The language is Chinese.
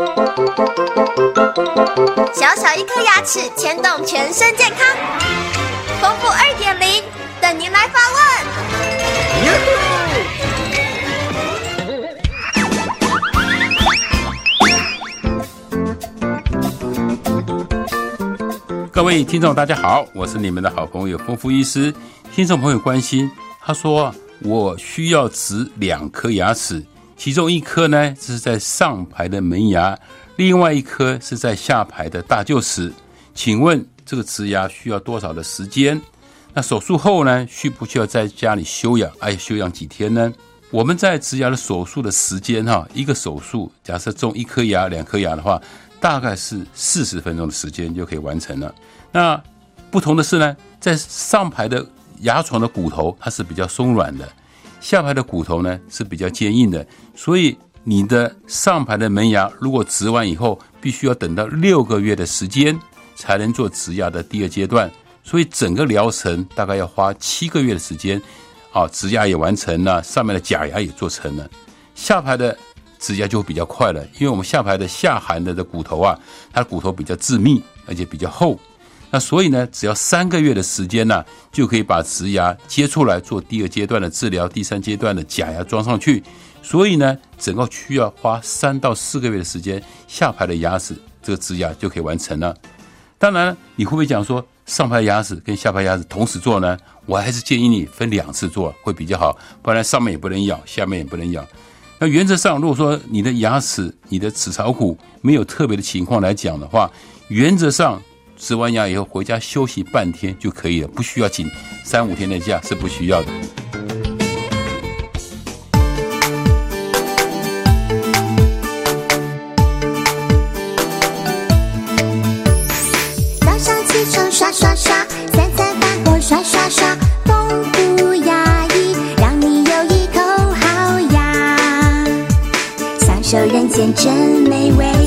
小小一颗牙齿牵动全身健康，丰富二点零等您来发问。各位听众，大家好，我是你们的好朋友丰富医师。听众朋友关心，他说我需要植两颗牙齿。其中一颗呢，是在上排的门牙，另外一颗是在下排的大臼齿。请问这个植牙需要多少的时间？那手术后呢，需不需要在家里休养？哎，休养几天呢？我们在植牙的手术的时间哈，一个手术假设种一颗牙、两颗牙的话，大概是四十分钟的时间就可以完成了。那不同的是呢，在上排的牙床的骨头，它是比较松软的。下排的骨头呢是比较坚硬的，所以你的上排的门牙如果植完以后，必须要等到六个月的时间才能做植牙的第二阶段，所以整个疗程大概要花七个月的时间。好，植牙也完成了，上面的假牙也做成了，下排的植牙就比较快了，因为我们下排的下含的的骨头啊，它骨头比较致密，而且比较厚。那所以呢，只要三个月的时间呢，就可以把植牙接出来做第二阶段的治疗，第三阶段的假牙装上去。所以呢，整个需要花三到四个月的时间，下排的牙齿这个植牙就可以完成了。当然，你会不会讲说上排牙齿跟下排牙齿同时做呢？我还是建议你分两次做会比较好，不然上面也不能咬，下面也不能咬。那原则上，如果说你的牙齿、你的齿槽骨没有特别的情况来讲的话，原则上。植完牙以后回家休息半天就可以了，不需要请三五天的假是不需要的。早上起床刷刷刷，三餐饭后刷刷刷，丰富牙医让你有一口好牙，享受人间真美味。